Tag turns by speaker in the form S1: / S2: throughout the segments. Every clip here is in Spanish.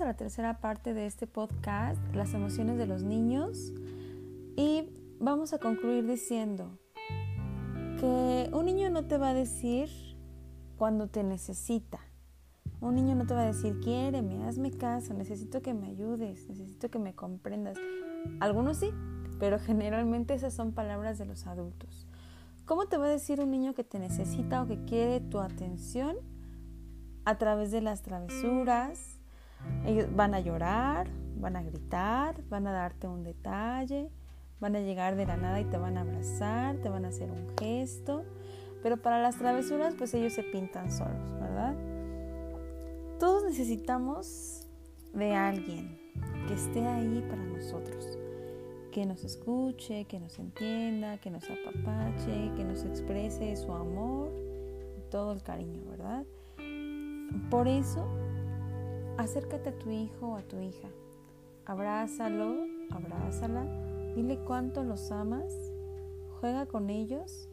S1: a la tercera parte de este podcast, las emociones de los niños, y vamos a concluir diciendo que un niño no te va a decir cuando te necesita. Un niño no te va a decir, quiéreme, hazme caso, necesito que me ayudes, necesito que me comprendas. Algunos sí, pero generalmente esas son palabras de los adultos. ¿Cómo te va a decir un niño que te necesita o que quiere tu atención? A través de las travesuras. Ellos van a llorar, van a gritar, van a darte un detalle, van a llegar de la nada y te van a abrazar, te van a hacer un gesto. Pero para las travesuras, pues ellos se pintan solos, ¿verdad? Todos necesitamos de alguien que esté ahí para nosotros, que nos escuche, que nos entienda, que nos apapache, que nos exprese su amor todo el cariño, ¿verdad? Por eso, acércate a tu hijo o a tu hija, abrázalo, abrázala, dile cuánto los amas, juega con ellos,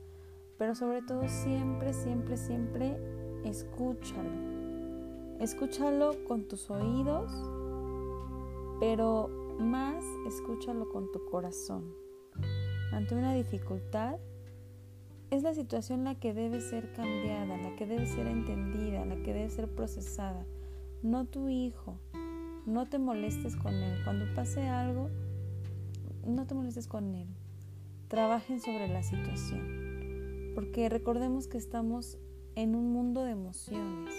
S1: pero sobre todo siempre, siempre, siempre escúchalo. Escúchalo con tus oídos, pero más escúchalo con tu corazón. Ante una dificultad, es la situación la que debe ser cambiada, la que debe ser entendida, la que debe ser procesada, no tu hijo. No te molestes con él. Cuando pase algo, no te molestes con él. Trabajen sobre la situación. Porque recordemos que estamos en un mundo de emociones.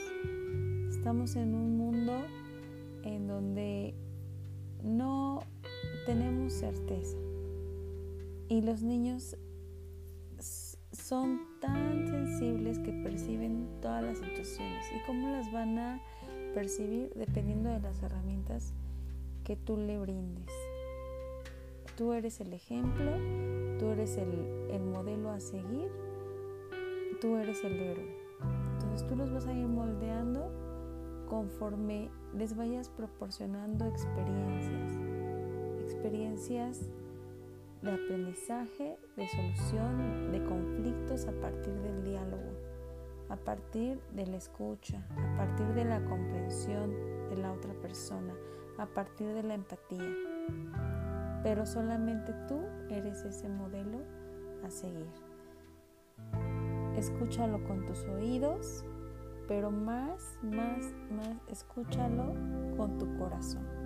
S1: Estamos en un mundo en donde no tenemos certeza y los niños son tan sensibles que perciben todas las situaciones y cómo las van a percibir dependiendo de las herramientas que tú le brindes. Tú eres el ejemplo, tú eres el, el modelo a seguir, tú eres el héroe. Entonces tú los vas a ir moldeando conforme les vayas proporcionando experiencias, experiencias de aprendizaje, de solución de conflictos a partir del diálogo, a partir de la escucha, a partir de la comprensión de la otra persona, a partir de la empatía. Pero solamente tú eres ese modelo a seguir. Escúchalo con tus oídos pero más, más, más escúchalo con tu corazón.